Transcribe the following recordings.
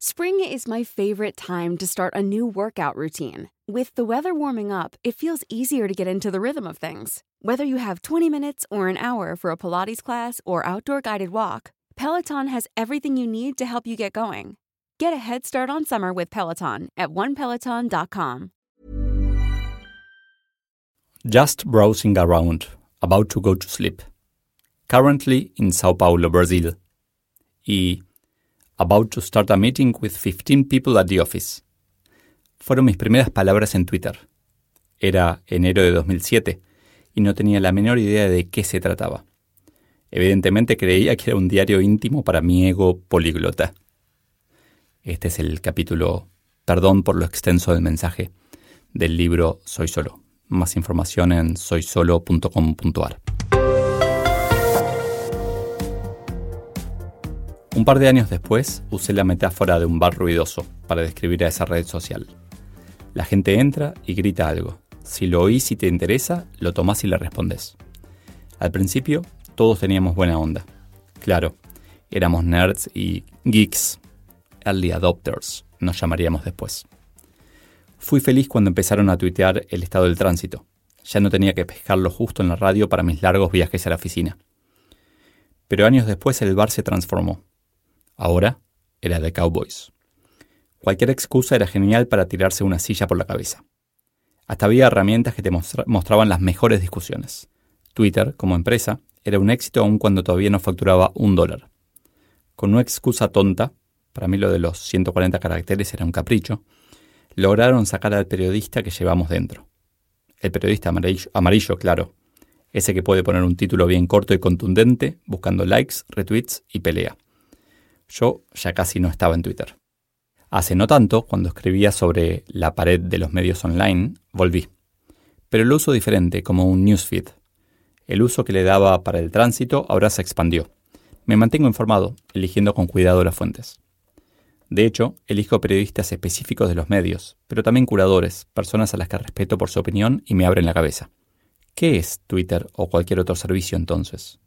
Spring is my favorite time to start a new workout routine. With the weather warming up, it feels easier to get into the rhythm of things. Whether you have 20 minutes or an hour for a Pilates class or outdoor guided walk, Peloton has everything you need to help you get going. Get a head start on summer with Peloton at onepeloton.com. Just browsing around, about to go to sleep. Currently in Sao Paulo, Brazil. Y about to start a meeting with 15 people at the office. Fueron mis primeras palabras en Twitter. Era enero de 2007 y no tenía la menor idea de qué se trataba. Evidentemente creía que era un diario íntimo para mi ego políglota. Este es el capítulo Perdón por lo extenso del mensaje del libro Soy Solo. Más información en soysolo.com.ar. Un par de años después usé la metáfora de un bar ruidoso para describir a esa red social. La gente entra y grita algo. Si lo oís y te interesa, lo tomás y le respondes. Al principio, todos teníamos buena onda. Claro, éramos nerds y geeks, early adopters, nos llamaríamos después. Fui feliz cuando empezaron a tuitear el estado del tránsito. Ya no tenía que pescarlo justo en la radio para mis largos viajes a la oficina. Pero años después el bar se transformó. Ahora era de Cowboys. Cualquier excusa era genial para tirarse una silla por la cabeza. Hasta había herramientas que te mostraban las mejores discusiones. Twitter, como empresa, era un éxito aun cuando todavía no facturaba un dólar. Con una excusa tonta, para mí lo de los 140 caracteres era un capricho, lograron sacar al periodista que llevamos dentro. El periodista amarillo, amarillo, claro, ese que puede poner un título bien corto y contundente, buscando likes, retweets y pelea. Yo ya casi no estaba en Twitter. Hace no tanto, cuando escribía sobre la pared de los medios online, volví. Pero lo uso diferente, como un newsfeed. El uso que le daba para el tránsito ahora se expandió. Me mantengo informado, eligiendo con cuidado las fuentes. De hecho, elijo periodistas específicos de los medios, pero también curadores, personas a las que respeto por su opinión y me abren la cabeza. ¿Qué es Twitter o cualquier otro servicio entonces?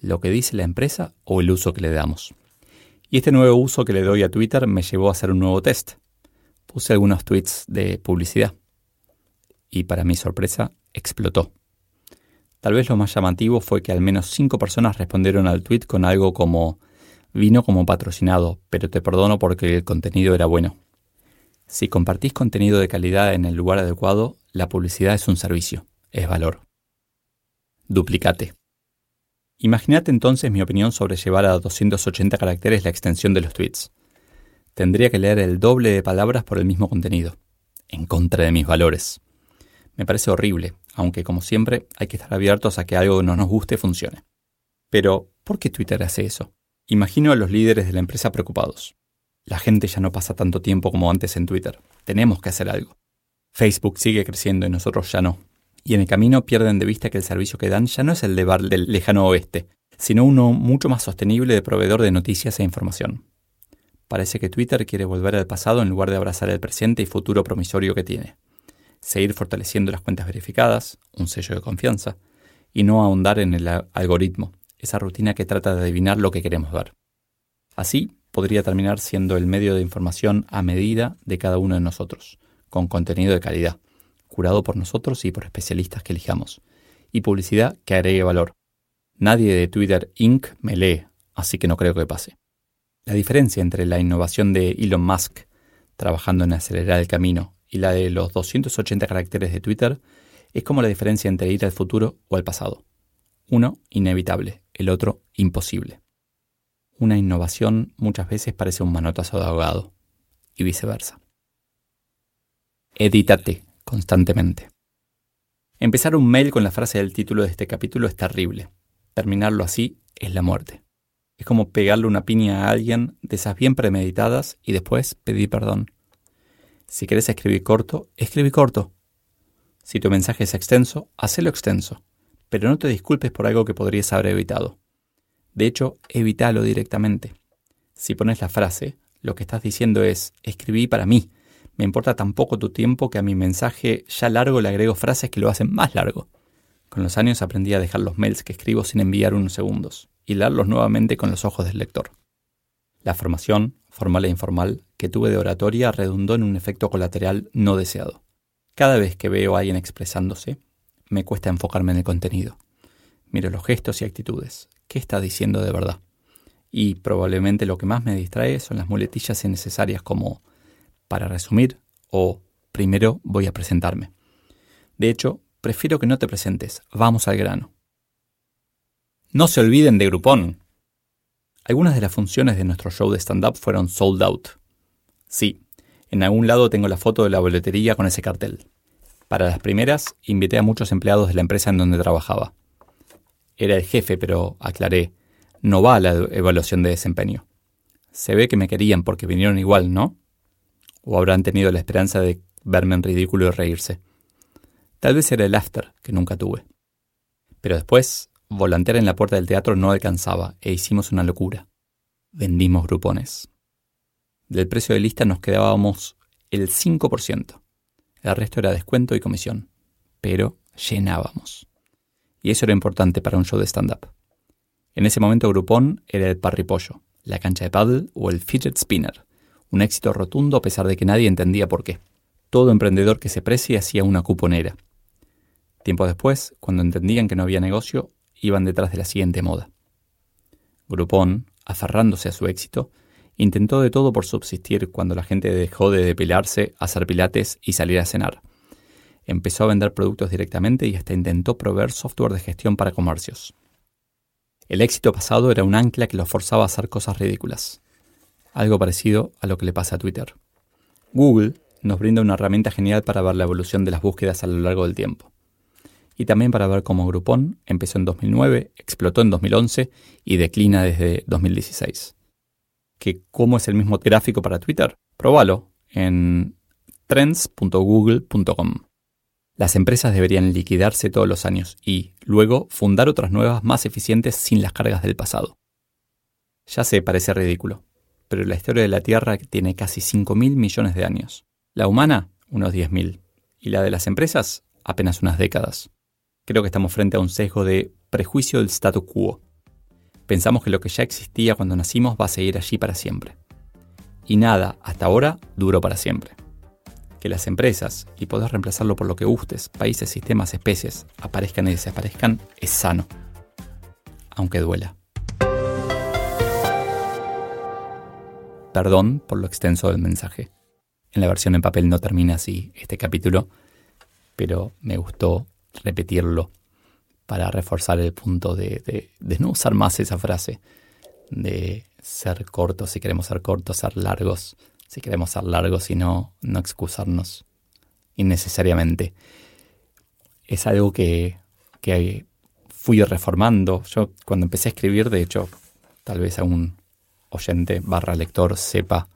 ¿Lo que dice la empresa o el uso que le damos? Y este nuevo uso que le doy a Twitter me llevó a hacer un nuevo test. Puse algunos tweets de publicidad. Y para mi sorpresa, explotó. Tal vez lo más llamativo fue que al menos cinco personas respondieron al tweet con algo como vino como patrocinado, pero te perdono porque el contenido era bueno. Si compartís contenido de calidad en el lugar adecuado, la publicidad es un servicio, es valor. Duplicate. Imagínate entonces mi opinión sobre llevar a 280 caracteres la extensión de los tweets. Tendría que leer el doble de palabras por el mismo contenido, en contra de mis valores. Me parece horrible, aunque como siempre hay que estar abiertos a que algo que no nos guste funcione. Pero, ¿por qué Twitter hace eso? Imagino a los líderes de la empresa preocupados. La gente ya no pasa tanto tiempo como antes en Twitter. Tenemos que hacer algo. Facebook sigue creciendo y nosotros ya no y en el camino pierden de vista que el servicio que dan ya no es el de bar del lejano oeste, sino uno mucho más sostenible de proveedor de noticias e información. Parece que Twitter quiere volver al pasado en lugar de abrazar el presente y futuro promisorio que tiene. Seguir fortaleciendo las cuentas verificadas, un sello de confianza, y no ahondar en el algoritmo, esa rutina que trata de adivinar lo que queremos ver. Así podría terminar siendo el medio de información a medida de cada uno de nosotros, con contenido de calidad, curado por nosotros y por especialistas que elijamos, y publicidad que agregue valor. Nadie de Twitter Inc. me lee, así que no creo que pase. La diferencia entre la innovación de Elon Musk, trabajando en acelerar el camino, y la de los 280 caracteres de Twitter, es como la diferencia entre ir al futuro o al pasado. Uno, inevitable, el otro, imposible. Una innovación muchas veces parece un manotazo de ahogado, y viceversa. Edítate constantemente. Empezar un mail con la frase del título de este capítulo es terrible. Terminarlo así es la muerte. Es como pegarle una piña a alguien de esas bien premeditadas y después pedir perdón. Si quieres escribir corto, escribí corto. Si tu mensaje es extenso, hacelo extenso, pero no te disculpes por algo que podrías haber evitado. De hecho, evítalo directamente. Si pones la frase, lo que estás diciendo es, escribí para mí, me importa tan poco tu tiempo que a mi mensaje ya largo le agrego frases que lo hacen más largo. Con los años aprendí a dejar los mails que escribo sin enviar unos segundos y leerlos nuevamente con los ojos del lector. La formación, formal e informal, que tuve de oratoria redundó en un efecto colateral no deseado. Cada vez que veo a alguien expresándose, me cuesta enfocarme en el contenido. Miro los gestos y actitudes. ¿Qué está diciendo de verdad? Y probablemente lo que más me distrae son las muletillas innecesarias como para resumir o primero voy a presentarme. De hecho, prefiero que no te presentes, vamos al grano. No se olviden de Groupon. Algunas de las funciones de nuestro show de stand-up fueron sold out. Sí, en algún lado tengo la foto de la boletería con ese cartel. Para las primeras, invité a muchos empleados de la empresa en donde trabajaba. Era el jefe, pero aclaré, no va a la evaluación de desempeño. Se ve que me querían porque vinieron igual, ¿no? O habrán tenido la esperanza de verme en ridículo y reírse. Tal vez era el after, que nunca tuve. Pero después, volantear en la puerta del teatro no alcanzaba e hicimos una locura. Vendimos grupones. Del precio de lista nos quedábamos el 5%. El resto era descuento y comisión. Pero llenábamos. Y eso era importante para un show de stand-up. En ese momento Groupon era el parripollo, la cancha de paddle o el fidget spinner. Un éxito rotundo a pesar de que nadie entendía por qué. Todo emprendedor que se precie hacía una cuponera. Tiempo después, cuando entendían que no había negocio, iban detrás de la siguiente moda. Groupon, aferrándose a su éxito, intentó de todo por subsistir cuando la gente dejó de depilarse, hacer pilates y salir a cenar. Empezó a vender productos directamente y hasta intentó proveer software de gestión para comercios. El éxito pasado era un ancla que lo forzaba a hacer cosas ridículas. Algo parecido a lo que le pasa a Twitter. Google nos brinda una herramienta genial para ver la evolución de las búsquedas a lo largo del tiempo y también para ver cómo Groupon empezó en 2009, explotó en 2011 y declina desde 2016. ¿Que ¿Cómo es el mismo gráfico para Twitter? Próbalo en trends.google.com. Las empresas deberían liquidarse todos los años y, luego, fundar otras nuevas más eficientes sin las cargas del pasado. Ya sé, parece ridículo, pero la historia de la Tierra tiene casi 5.000 millones de años. La humana, unos 10.000. Y la de las empresas, apenas unas décadas. Creo que estamos frente a un sesgo de prejuicio del status quo. Pensamos que lo que ya existía cuando nacimos va a seguir allí para siempre. Y nada, hasta ahora, duró para siempre. Que las empresas, y podés reemplazarlo por lo que gustes, países, sistemas, especies, aparezcan y desaparezcan, es sano. Aunque duela. Perdón por lo extenso del mensaje. En la versión en papel no termina así este capítulo, pero me gustó repetirlo para reforzar el punto de, no usar más esa frase de ser cortos si queremos ser cortos, ser largos si queremos ser largos y no, no excusarnos innecesariamente. Es algo que, que fui reformando. Yo cuando empecé a escribir, de hecho, tal vez algún oyente barra lector sepa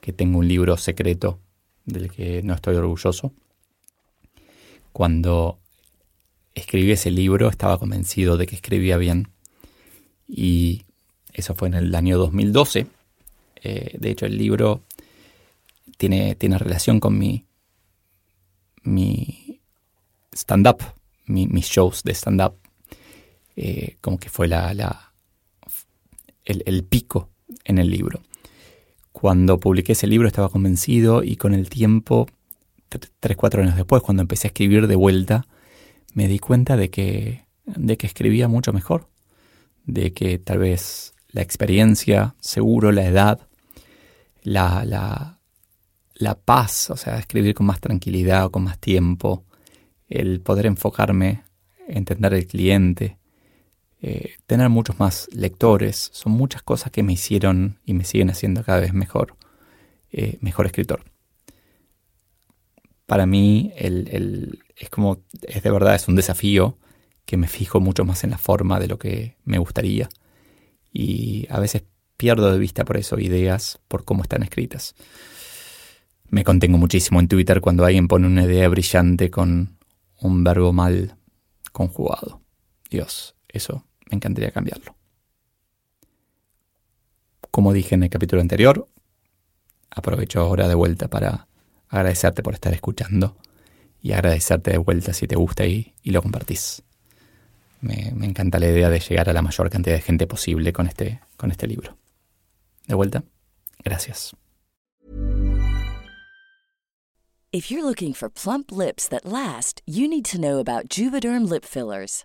que tengo un libro secreto del que no estoy orgulloso. Cuando escribí ese libro estaba convencido de que escribía bien. Y eso fue en el año 2012. Eh, de hecho, el libro tiene, tiene relación con mi, mi stand-up, mis shows de stand-up. Eh, como que fue la, la el, el pico en el libro. Cuando publiqué ese libro estaba convencido y con el tiempo, tres, cuatro años después, cuando empecé a escribir de vuelta, me di cuenta de que, de que escribía mucho mejor, de que tal vez la experiencia, seguro la edad, la, la, la paz, o sea, escribir con más tranquilidad, con más tiempo, el poder enfocarme, entender el cliente, eh, tener muchos más lectores, son muchas cosas que me hicieron y me siguen haciendo cada vez mejor, eh, mejor escritor. Para mí el, es como, es de verdad, es un desafío que me fijo mucho más en la forma de lo que me gustaría. Y a veces pierdo de vista por eso ideas, por cómo están escritas. Me contengo muchísimo en Twitter cuando alguien pone una idea brillante con un verbo mal conjugado. Dios, eso me encantaría cambiarlo. Como dije en el capítulo anterior, aprovecho ahora de vuelta para agradecerte por estar escuchando y agradecerte de vuelta si te gusta y, lo compartís. Me, encanta la idea de llegar a la mayor cantidad de gente posible con este, con este libro. De vuelta, Gracias. If you're looking for plump lips that last, you need to know about Juvederm lip fillers.